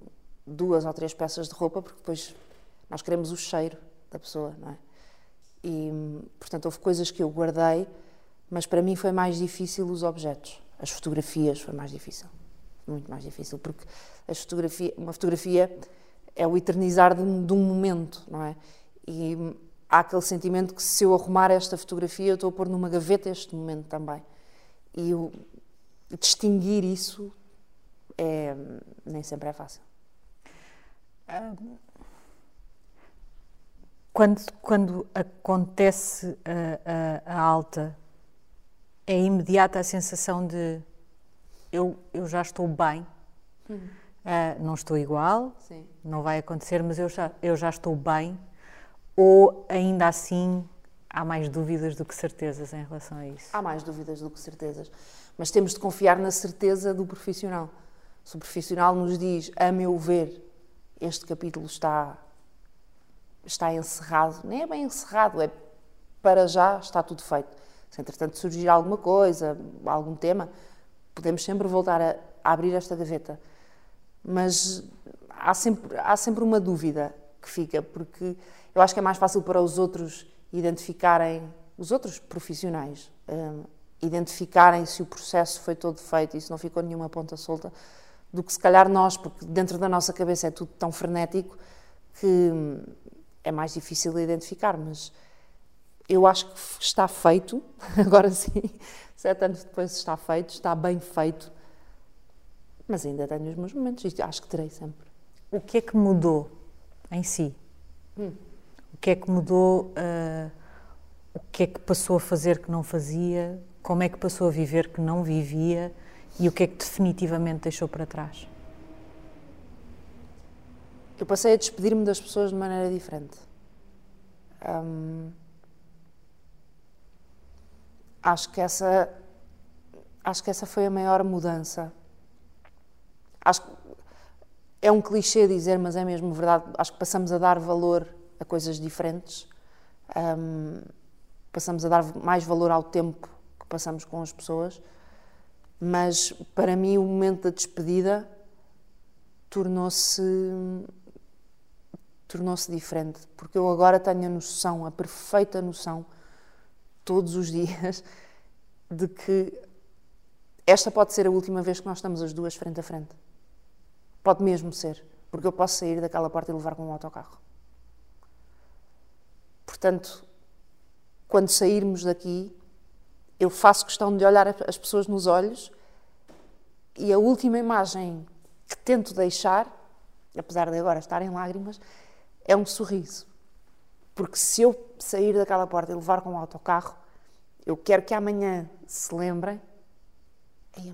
duas ou três peças de roupa, porque depois nós queremos o cheiro da pessoa, não é? E, portanto, houve coisas que eu guardei, mas para mim foi mais difícil os objetos. As fotografias foi mais difícil. Muito mais difícil, porque as fotografia, uma fotografia é o eternizar de um, de um momento, não é? E há aquele sentimento que se eu arrumar esta fotografia, eu estou a pôr numa gaveta este momento também. E eu, distinguir isso é, nem sempre é fácil. Quando, quando acontece a, a, a, alta, é imediata a sensação de eu, eu já estou bem, uhum. uh, não estou igual, Sim. não vai acontecer, mas eu já, eu já estou bem, ou ainda assim há mais dúvidas do que certezas em relação a isso? Há mais dúvidas do que certezas, mas temos de confiar na certeza do profissional. Se o profissional nos diz, a meu ver, este capítulo está está encerrado, nem é bem encerrado, é para já está tudo feito. Se entretanto surgir alguma coisa, algum tema, podemos sempre voltar a, a abrir esta gaveta. Mas há sempre, há sempre uma dúvida que fica, porque eu acho que é mais fácil para os outros identificarem, os outros profissionais, um, identificarem se o processo foi todo feito e se não ficou nenhuma ponta solta, do que se calhar nós, porque dentro da nossa cabeça é tudo tão frenético que é mais difícil de identificar, mas eu acho que está feito, agora sim, sete anos depois está feito, está bem feito, mas ainda tenho os meus momentos e acho que terei sempre. O que é que mudou em si? Hum. O que é que mudou? Uh, o que é que passou a fazer que não fazia? Como é que passou a viver que não vivia? E o que é que definitivamente deixou para trás? Eu passei a despedir-me das pessoas de maneira diferente. Acho que essa acho que essa foi a maior mudança. Acho que é um clichê dizer, mas é mesmo verdade. Acho que passamos a dar valor a coisas diferentes, passamos a dar mais valor ao tempo que passamos com as pessoas, mas para mim o momento da despedida tornou-se tornou-se diferente, porque eu agora tenho a noção, a perfeita noção, todos os dias, de que esta pode ser a última vez que nós estamos as duas frente a frente. Pode mesmo ser, porque eu posso sair daquela porta e levar com um autocarro. Portanto, quando sairmos daqui, eu faço questão de olhar as pessoas nos olhos e a última imagem que tento deixar, apesar de agora estar em lágrimas, é um sorriso. Porque se eu sair daquela porta e levar com o autocarro, eu quero que amanhã se lembrem.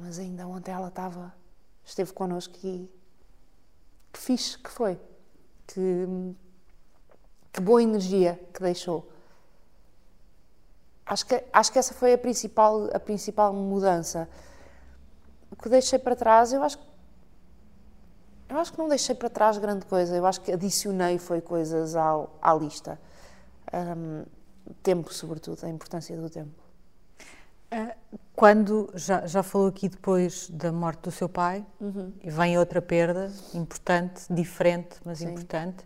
Mas ainda ontem ela estava, esteve connosco e que fixe que foi. Que, que boa energia que deixou. Acho que, acho que essa foi a principal, a principal mudança. O que deixei para trás, eu acho que eu acho que não deixei para trás grande coisa, eu acho que adicionei foi coisas ao, à lista. Um, tempo, sobretudo, a importância do tempo. Ah, quando já, já falou aqui depois da morte do seu pai, uhum. e vem outra perda importante, diferente, mas Sim. importante.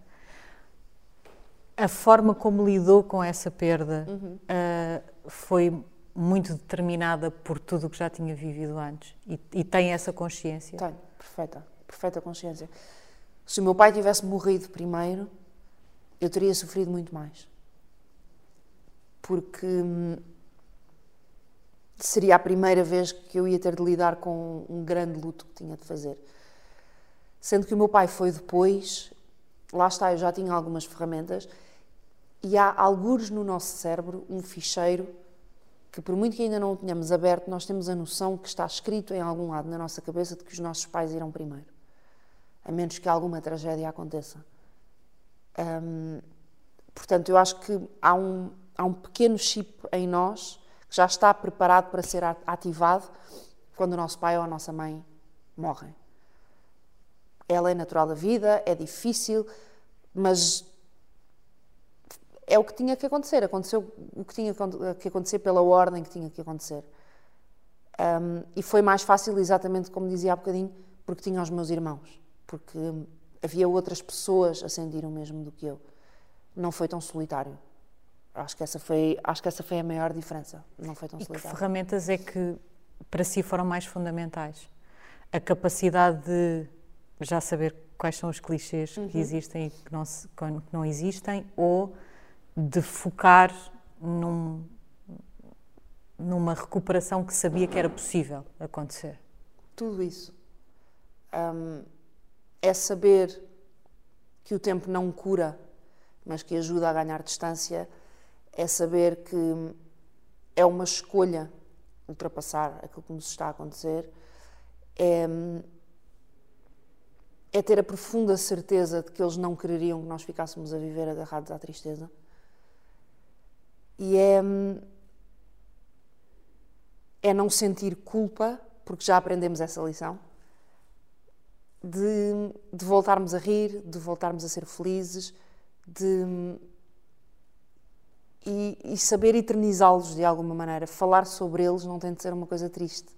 A forma como lidou com essa perda uhum. uh, foi muito determinada por tudo o que já tinha vivido antes e, e tem essa consciência? Tenho, perfeita perfeita consciência. Se o meu pai tivesse morrido primeiro, eu teria sofrido muito mais. Porque hum, seria a primeira vez que eu ia ter de lidar com um grande luto que tinha de fazer. Sendo que o meu pai foi depois, lá está, eu já tinha algumas ferramentas, e há algures no nosso cérebro um ficheiro que, por muito que ainda não o tenhamos aberto, nós temos a noção que está escrito em algum lado na nossa cabeça de que os nossos pais irão primeiro a menos que alguma tragédia aconteça. Portanto, eu acho que há um, há um pequeno chip em nós que já está preparado para ser ativado quando o nosso pai ou a nossa mãe morrem. Ela é natural da vida, é difícil, mas é o que tinha que acontecer. Aconteceu o que tinha que acontecer pela ordem que tinha que acontecer. Um, e foi mais fácil, exatamente como dizia há bocadinho, porque tinha os meus irmãos porque havia outras pessoas a sentir o mesmo do que eu. Não foi tão solitário. Acho que essa foi, acho que essa foi a maior diferença. Não foi tão e solitário. Que ferramentas é que para si foram mais fundamentais? A capacidade de já saber quais são os clichês uhum. que existem e que não, se, que não existem ou de focar num, numa recuperação que sabia que era possível acontecer? Tudo isso. Um, é saber que o tempo não cura, mas que ajuda a ganhar distância, é saber que é uma escolha ultrapassar aquilo que nos está a acontecer, é, é ter a profunda certeza de que eles não quereriam que nós ficássemos a viver agarrados à tristeza. E é, é não sentir culpa, porque já aprendemos essa lição de, de voltarmos a rir, de voltarmos a ser felizes, de e, e, saber eternizá-los de alguma maneira. Falar sobre eles não tem de ser uma coisa triste.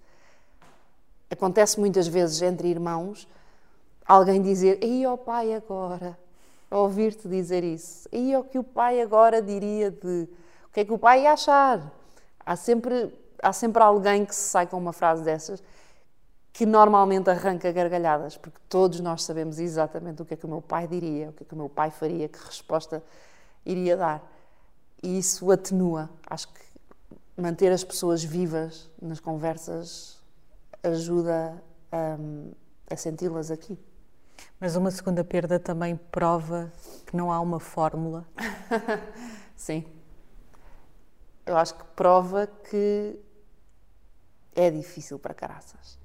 Acontece muitas vezes entre irmãos alguém dizer: Ei, ó pai, agora. Ouvir-te dizer isso. E o que o pai agora diria de. O que é que o pai ia achar? Há sempre, há sempre alguém que se sai com uma frase dessas que normalmente arranca gargalhadas, porque todos nós sabemos exatamente o que é que o meu pai diria, o que é que o meu pai faria, que resposta iria dar. E isso atenua. Acho que manter as pessoas vivas nas conversas ajuda um, a senti-las aqui. Mas uma segunda perda também prova que não há uma fórmula. Sim. Eu acho que prova que é difícil para caraças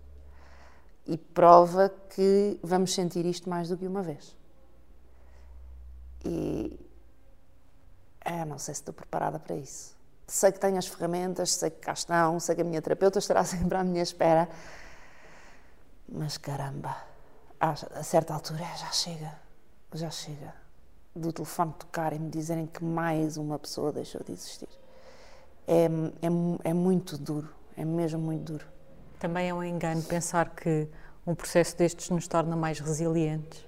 e prova que vamos sentir isto mais do que uma vez. E é, não sei se estou preparada para isso. Sei que tenho as ferramentas, sei que cá estão, sei que a minha terapeuta estará sempre à minha espera, mas caramba, a certa altura já chega, já chega. do telefone tocar e me dizerem que mais uma pessoa deixou de existir. É, é, é muito duro, é mesmo muito duro. Também é um engano pensar que um processo destes nos torna mais resilientes.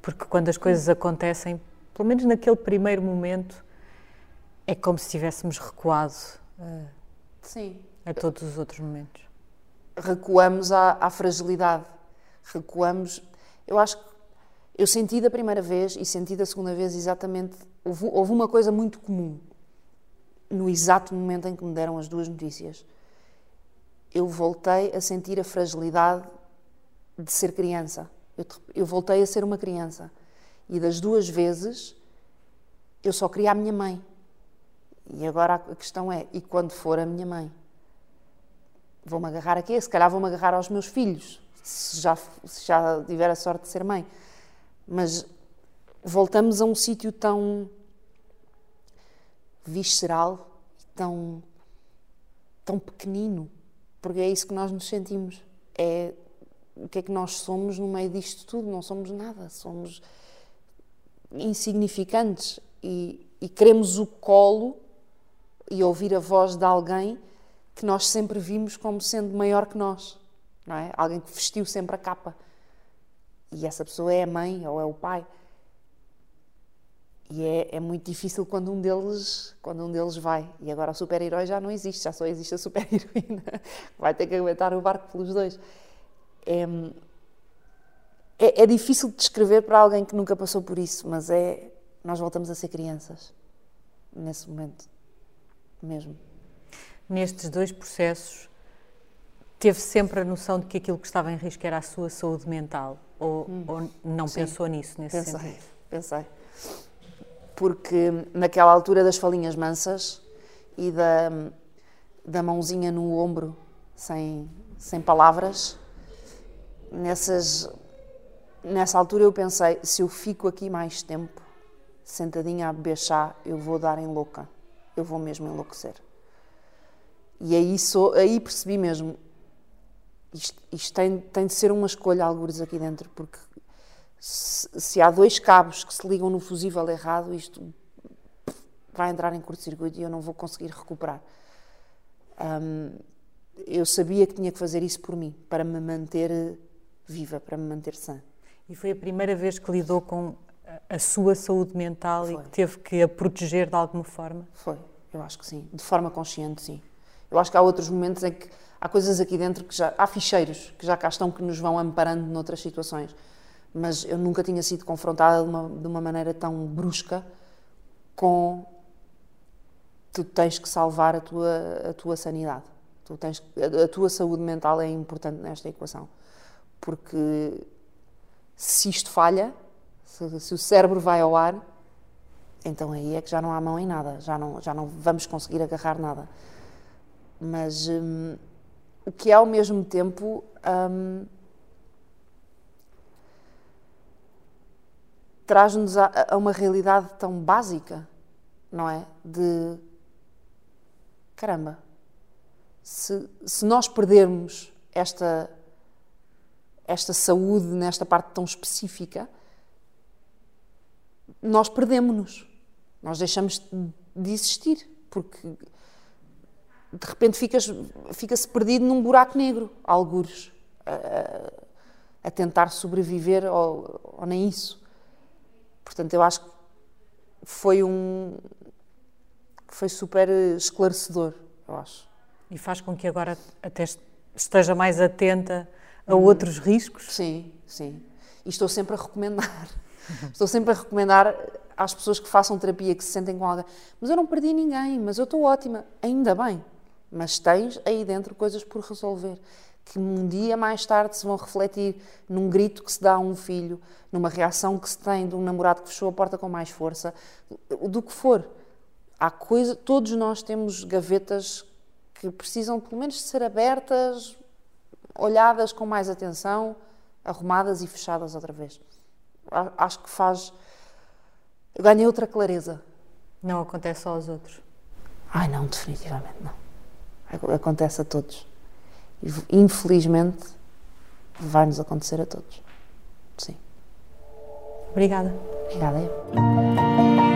Porque quando as coisas acontecem, pelo menos naquele primeiro momento, é como se tivéssemos recuado uh, Sim. a todos os outros momentos. Recuamos à, à fragilidade. Recuamos. Eu acho que eu senti da primeira vez e senti da segunda vez exatamente. Houve, houve uma coisa muito comum no exato momento em que me deram as duas notícias. Eu voltei a sentir a fragilidade de ser criança. Eu, eu voltei a ser uma criança. E das duas vezes, eu só queria a minha mãe. E agora a questão é: e quando for a minha mãe? Vou-me agarrar a quê? Se calhar vou-me agarrar aos meus filhos, se já, se já tiver a sorte de ser mãe. Mas voltamos a um sítio tão visceral, tão, tão pequenino, porque é isso que nós nos sentimos. É o que é que nós somos no meio disto tudo? Não somos nada, somos insignificantes e, e queremos o colo e ouvir a voz de alguém que nós sempre vimos como sendo maior que nós, não é? Alguém que vestiu sempre a capa. E essa pessoa é a mãe ou é o pai. E é, é muito difícil quando um deles quando um deles vai. E agora o super-herói já não existe, já só existe a super-heroína. Vai ter que aguentar o barco pelos dois é, é, é, difícil de descrever para alguém que nunca passou por isso, mas é nós voltamos a ser crianças nesse momento mesmo. Nestes dois processos, teve sempre a noção de que aquilo que estava em risco era a sua saúde mental? Ou, hum, ou não sim, pensou nisso nesse pensei, sentido? Pensei. Porque naquela altura das falinhas mansas e da, da mãozinha no ombro, sem, sem palavras, nessas, nessa altura eu pensei: se eu fico aqui mais tempo, sentadinha a beber chá, eu vou dar em louca, eu vou mesmo enlouquecer. E aí, sou, aí percebi mesmo: isto, isto tem, tem de ser uma escolha, algures aqui dentro, porque se, se há dois cabos que se ligam no fusível errado, isto vai entrar em curto-circuito e eu não vou conseguir recuperar. Um, eu sabia que tinha que fazer isso por mim, para me manter viva, para me manter sã. E foi a primeira vez que lidou com a sua saúde mental foi. e que teve que a proteger de alguma forma? Foi, eu acho que sim. De forma consciente, sim. Eu acho que há outros momentos em que há coisas aqui dentro que já. há ficheiros que já cá estão que nos vão amparando noutras situações. Mas eu nunca tinha sido confrontada de uma, de uma maneira tão brusca com. Tu tens que salvar a tua, a tua sanidade. Tu tens, a, a tua saúde mental é importante nesta equação porque se isto falha, se, se, o cérebro vai ao ar, então aí é que já não há mão em nada, já não, já não vamos conseguir agarrar nada. Mas hum, o que é ao mesmo tempo. Hum, traz-nos a, a, uma realidade tão básica, não é? De caramba, se, se nós perdermos esta esta saúde nesta parte tão específica, nós perdemos-nos. Nós deixamos de existir, porque de repente fica-se perdido num buraco negro, algures, a, a tentar sobreviver ou, ou, nem isso. Portanto, eu acho que foi um. foi super esclarecedor, eu acho. E faz com que agora até esteja mais atenta a outros riscos? Sim, sim. E estou sempre a recomendar. Estou sempre a recomendar às pessoas que façam terapia, que se sentem com alguém. Mas eu não perdi ninguém, mas eu estou ótima. Ainda bem. Mas tens aí dentro coisas por resolver. Que um dia mais tarde se vão refletir num grito que se dá a um filho, numa reação que se tem de um namorado que fechou a porta com mais força, do que for. Há coisa, todos nós temos gavetas que precisam pelo menos de ser abertas olhadas com mais atenção, arrumadas e fechadas outra vez. Acho que faz. Eu ganhei outra clareza. Não acontece só aos outros? Ai, não, definitivamente não. Acontece a todos. Infelizmente, vai-nos acontecer a todos. Sim. Obrigada. Obrigada.